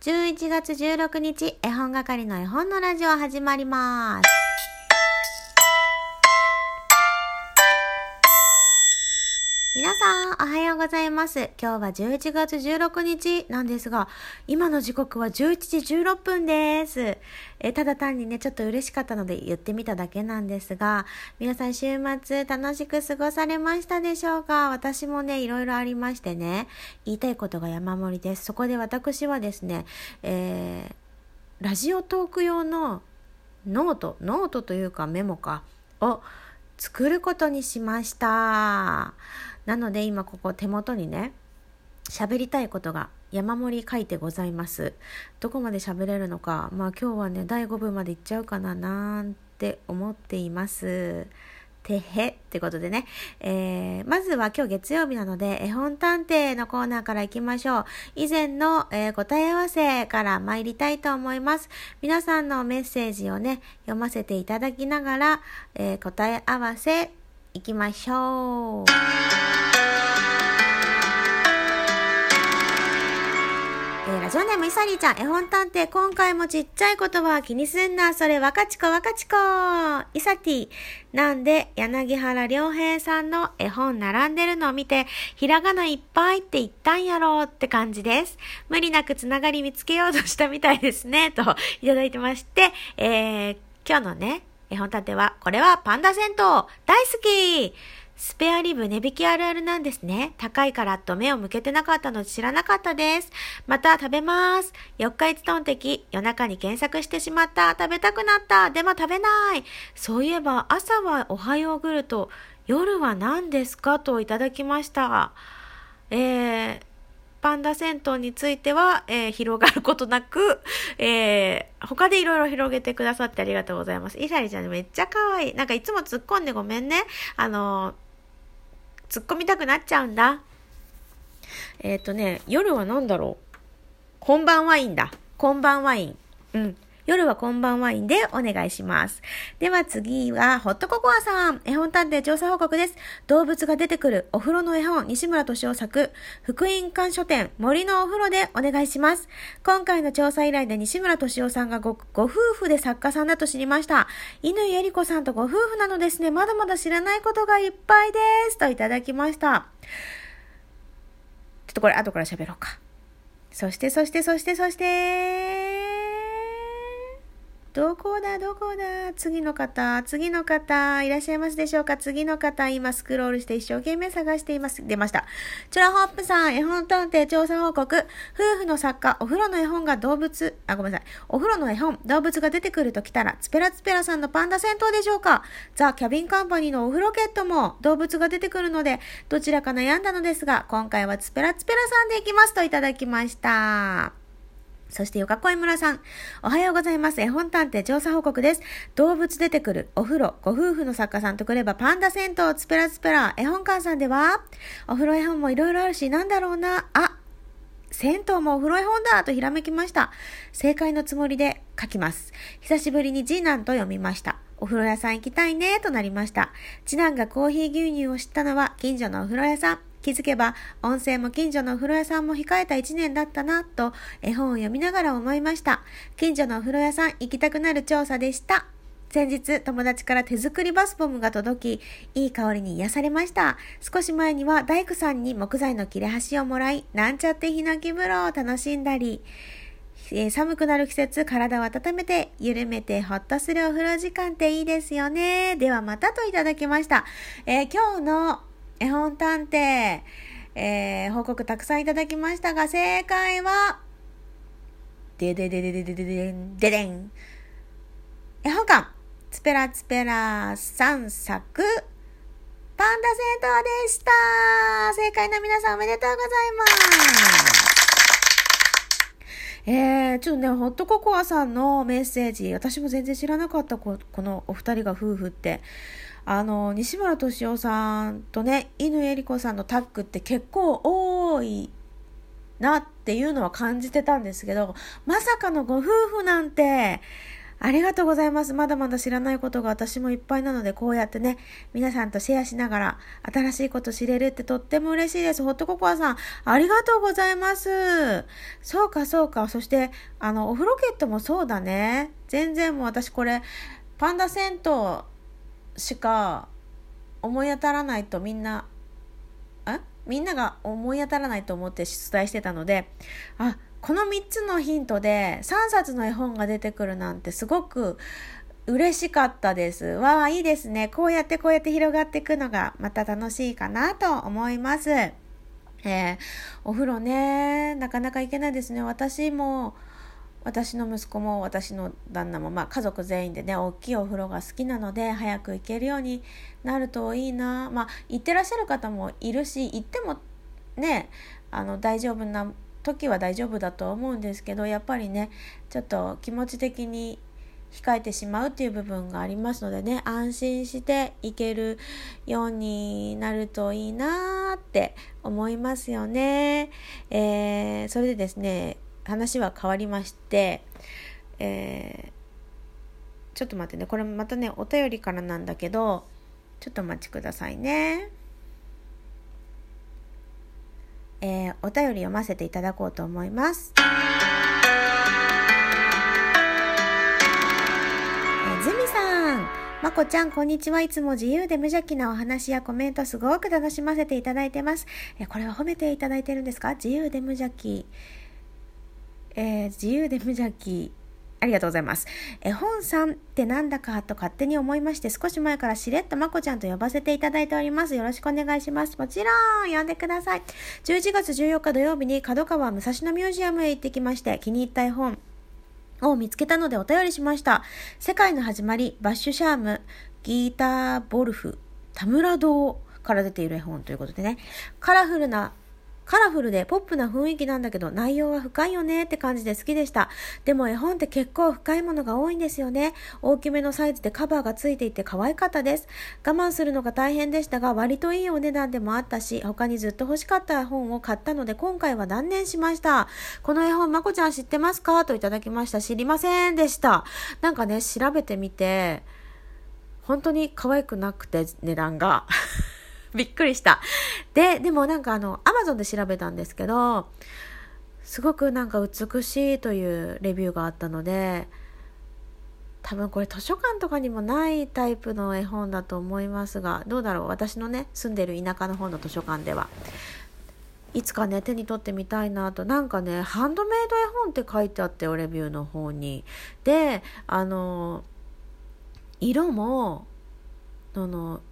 11月16日、絵本係の絵本のラジオ始まります。さん、おはようございます。今日は11月16日なんですが、今の時刻は11時16分です。えただ単にね、ちょっと嬉しかったので言ってみただけなんですが、皆さん週末楽しく過ごされましたでしょうか？私もね、いろいろありましてね、言いたいことが山盛りです。そこで私はですね、えー、ラジオトーク用のノート、ノートというかメモか、を作ることにしました。なので今ここ手元にね、喋りたいことが山盛り書いてございます。どこまで喋れるのか、まあ今日はね、第5部までいっちゃうかななんて思っています。てへってことでね、えー、まずは今日月曜日なので絵本探偵のコーナーから行きましょう。以前の、えー、答え合わせから参りたいと思います。皆さんのメッセージをね、読ませていただきながら、えー、答え合わせ行きましょう。えー、ラジオネームいさりちゃん、絵本探偵、今回もちっちゃいことは気にすんな、それ若ちこ若ちこいさティなんで、柳原良平さんの絵本並んでるのを見て、ひらがないっぱいって言ったんやろうって感じです。無理なくつながり見つけようとしたみたいですね、といただいてまして、えー、今日のね、絵本探偵は、これはパンダ銭湯大好きスペアリブ値引きあるあるなんですね。高いからと目を向けてなかったので知らなかったです。また食べます。四日市トンテキ、夜中に検索してしまった。食べたくなった。でも食べない。そういえば朝はおはようグルト、夜は何ですか？といただきました。えー、パンダ銭湯については、えー、広がることなく、えー、他でいろいろ広げてくださってありがとうございます。イサリちゃんめっちゃ可愛い。なんかいつも突っ込んでごめんね。あのー、突っ込みたくなっちゃうんだ。えっ、ー、とね、夜は何だろう。こんばんワインだ。こんばんワイン。うん。夜は今晩ワインでお願いします。では次は、ホットココアさん。絵本探偵調査報告です。動物が出てくるお風呂の絵本、西村敏夫作、福音館書店、森のお風呂でお願いします。今回の調査依頼で西村敏夫さんがごご夫婦で作家さんだと知りました。乾恵理子さんとご夫婦なのですね。まだまだ知らないことがいっぱいです。といただきました。ちょっとこれ後から喋ろうか。そして、そして、そして、そして、どこだどこだ次の方、次の方、いらっしゃいますでしょうか？次の方、今スクロールして一生懸命探しています。出ました。チュラホップさん、絵本探偵調査報告。夫婦の作家、お風呂の絵本が動物、あ、ごめんなさい。お風呂の絵本、動物が出てくるときたら、ツペラツペラさんのパンダ戦闘でしょうか？ザ・キャビンカンパニーのお風呂ケットも動物が出てくるので、どちらか悩んだのですが、今回はツペラツペラさんでいきますといただきました。そして、よかこい村さん。おはようございます。絵本探偵調査報告です。動物出てくる、お風呂、ご夫婦の作家さんとくれば、パンダ銭湯、ツペラツペラ、絵本館さんでは、お風呂絵本もいろいろあるし、なんだろうな、あ、銭湯もお風呂絵本だとひらめきました。正解のつもりで書きます。久しぶりに次男と読みました。お風呂屋さん行きたいねとなりました。次男がコーヒー牛乳を知ったのは近所のお風呂屋さん。気づけば温泉も近所のお風呂屋さんも控えた一年だったなと絵本を読みながら思いました。近所のお風呂屋さん行きたくなる調査でした。先日友達から手作りバスボムが届き、いい香りに癒されました。少し前には大工さんに木材の切れ端をもらい、なんちゃってヒノキ風呂を楽しんだり、寒くなる季節、体を温めて、緩めて、ほっとするお風呂時間っていいですよね。ではまたといただきました。えー、今日の絵本探偵、えー、報告たくさんいただきましたが、正解は、ででででででででん、ででん。絵本館、ツペラツペラ3作、パンダ銭湯でした正解の皆さんおめでとうございますえー、ちょっとね、ホットココアさんのメッセージ、私も全然知らなかったこ、このお二人が夫婦って。あの、西村敏夫さんとね、乾恵理子さんのタッグって結構多いなっていうのは感じてたんですけど、まさかのご夫婦なんて、ありがとうございます。まだまだ知らないことが私もいっぱいなので、こうやってね、皆さんとシェアしながら、新しいこと知れるってとっても嬉しいです。ホットココアさん、ありがとうございます。そうか、そうか。そして、あの、お風呂ケットもそうだね。全然もう私これ、パンダ銭湯しか思い当たらないとみんな、あ？みんなが思い当たらないと思って出題してたので、あ、この3つのヒントで3冊の絵本が出てくるなんてすごく嬉しかったです。わあ、いいですね。こうやってこうやって広がっていくのがまた楽しいかなと思います。えー、お風呂ね、なかなか行けないですね。私も、私の息子も私の旦那も、まあ、家族全員でね大きいお風呂が好きなので早く行けるようになるといいなまあ行ってらっしゃる方もいるし行ってもねあの大丈夫な時は大丈夫だと思うんですけどやっぱりねちょっと気持ち的に控えてしまうっていう部分がありますのでね安心していけるようになるといいなって思いますよね。えー、それでですね話は変わりまして、えー、ちょっと待ってねこれまたねお便りからなんだけどちょっとお待ちくださいね。えー、お便り読ませていただこうと思います。えー、ズミさん、まこちゃん、こんにちは。いつも自由で無邪気なお話やコメントすごく楽しませていただいてます。え、これは褒めていただいてるんですか？自由で無邪気。えー、自由で無邪気。ありがとうございます。絵本さんってなんだかと勝手に思いまして、少し前からしれっとまこちゃんと呼ばせていただいております。よろしくお願いします。もちろん、呼んでください。11月14日土曜日に角川武蔵野ミュージアムへ行ってきまして、気に入った絵本を見つけたのでお便りしました。世界の始まり、バッシュシャーム、ギーター・ボルフ、田村堂から出ている絵本ということでね、カラフルなカラフルでポップな雰囲気なんだけど内容は深いよねって感じで好きでした。でも絵本って結構深いものが多いんですよね。大きめのサイズでカバーがついていて可愛かったです。我慢するのが大変でしたが割といいお値段でもあったし他にずっと欲しかった絵本を買ったので今回は断念しました。この絵本まこちゃん知ってますか？といただきました。知りませんでした。なんかね調べてみて本当に可愛くなくて値段が。びっくりした。で、でもなんかあの、アマゾンで調べたんですけど、すごくなんか美しいというレビューがあったので、多分これ図書館とかにもないタイプの絵本だと思いますが、どうだろう？私のね、住んでる田舎の方の図書館では。いつかね、手に取ってみたいなと。なんかね、ハンドメイド絵本って書いてあってよ、レビューの方に。で、あの、色も、その、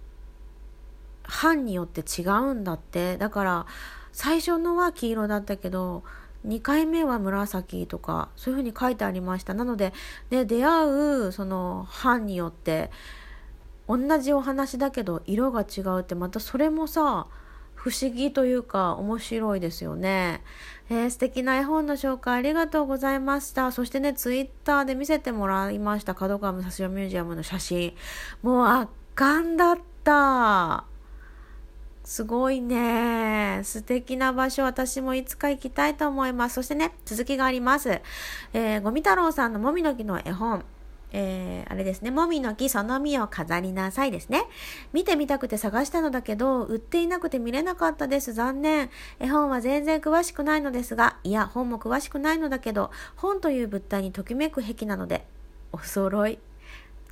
班によって違うんだってだから最初のは黄色だったけど2回目は紫とかそういうふうに書いてありましたなので、ね、出会うその班によって同じお話だけど色が違うってまたそれもさ不思議というか面白いですよね。えー、素敵な絵本の紹介ありがとうございました。そしてね、ツイッターで見せてもらいました角川武蔵野ミュージアムの写真。もう圧巻だった。すごいね。素敵な場所、私もいつか行きたいと思います。そしてね、続きがあります。えー、ゴミ太郎さんのもみの木の絵本。えー、あれですね、もみの木その実を飾りなさいですね。見てみたくて探したのだけど、売っていなくて見れなかったです。残念。絵本は全然詳しくないのですが、いや、本も詳しくないのだけど、本という物体にときめく癖なので、お揃い。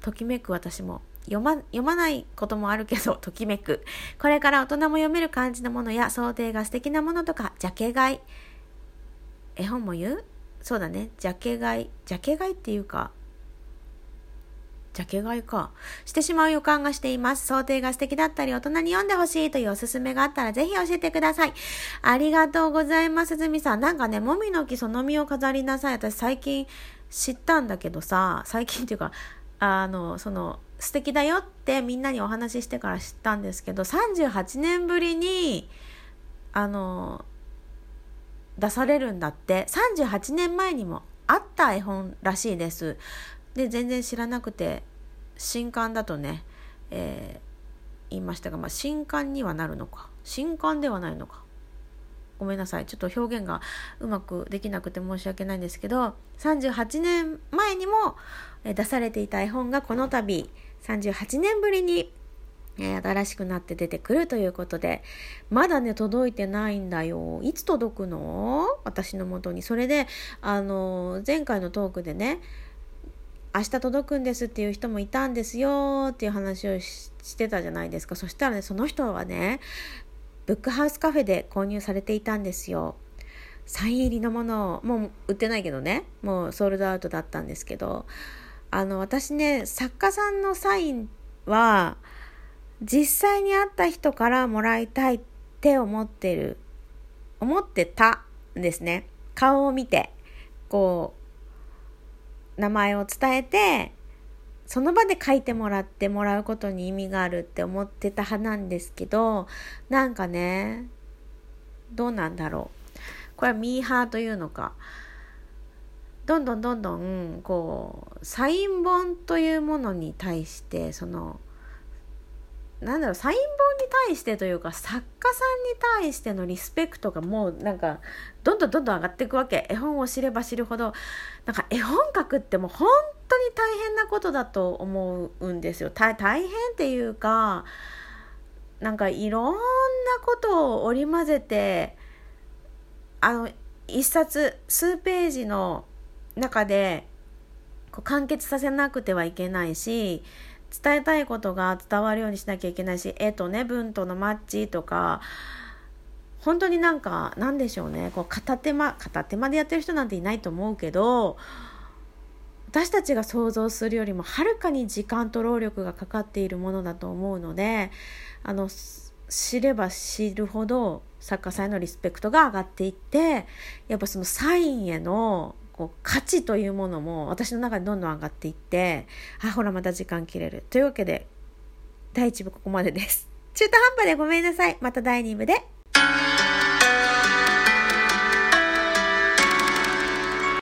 ときめく私も読ま読まないこともあるけど、ときめく。これから大人も読める感じのものや、想定が素敵なものとか、ジャケ買い。絵本も言う？そうだね。ジャケ買い。ジャケ買いっていうか、ジャケ買いか。してしまう予感がしています。想定が素敵だったり、大人に読んでほしいというおすすめがあったら、ぜひ教えてください。ありがとうございます、ずみさん。なんかね、もみの木その実を飾りなさい。私最近知ったんだけどさ、最近っていうか、あの、その、素敵だよってみんなにお話ししてから知ったんですけど38年ぶりにあの出されるんだって。38年前にもあった絵本らしいです。で全然知らなくて新刊だとね、えー、言いましたが、まあ、新刊にはなるのか。新刊ではないのか。ごめんなさい。ちょっと表現がうまくできなくて申し訳ないんですけど、38年前にも出されていた絵本がこの度、38年ぶりにえ新しくなって出てくるということで、まだね、届いてないんだよ。いつ届くの？私のもとに。それで、あの、前回のトークでね、明日届くんですっていう人もいたんですよっていう話をしてたじゃないですか。そしたらね、その人はね、ブックハウスカフェで購入されていたんですよ。サイン入りのものを、もう売ってないけどね、もうソールドアウトだったんですけど、あの、私ね、作家さんのサインは、実際に会った人からもらいたいって思ってる、思ってたんですね。顔を見て、こう、名前を伝えて、その場で書いてもらってもらうことに意味があるって思ってた派なんですけど、なんかね、どうなんだろう。これはミーハーというのか。どんどんどんどん、こう、サイン本というものに対して、その、なんだろうサイン本に対してというか作家さんに対してのリスペクトがもうなんかどんどんどんどん上がっていくわけ。絵本を知れば知るほどなんか絵本書くってもう本当に大変なことだと思うんですよ。大変っていうかなんかいろんなことを織り交ぜてあの一冊数ページの中でこう完結させなくてはいけないし伝えたいことが伝わるようにしなきゃいけないし絵とね文とのマッチとか本当になんかなんでしょうねこう片手間片手間でやってる人なんていないと思うけど私たちが想像するよりもはるかに時間と労力がかかっているものだと思うのであの知れば知るほど作家さんへのリスペクトが上がっていってやっぱそのサインへのこう価値というものも私の中でどんどん上がっていってあほらまた時間切れる。というわけで第1部ここまでです。中途半端でごめんなさい。また第2部で。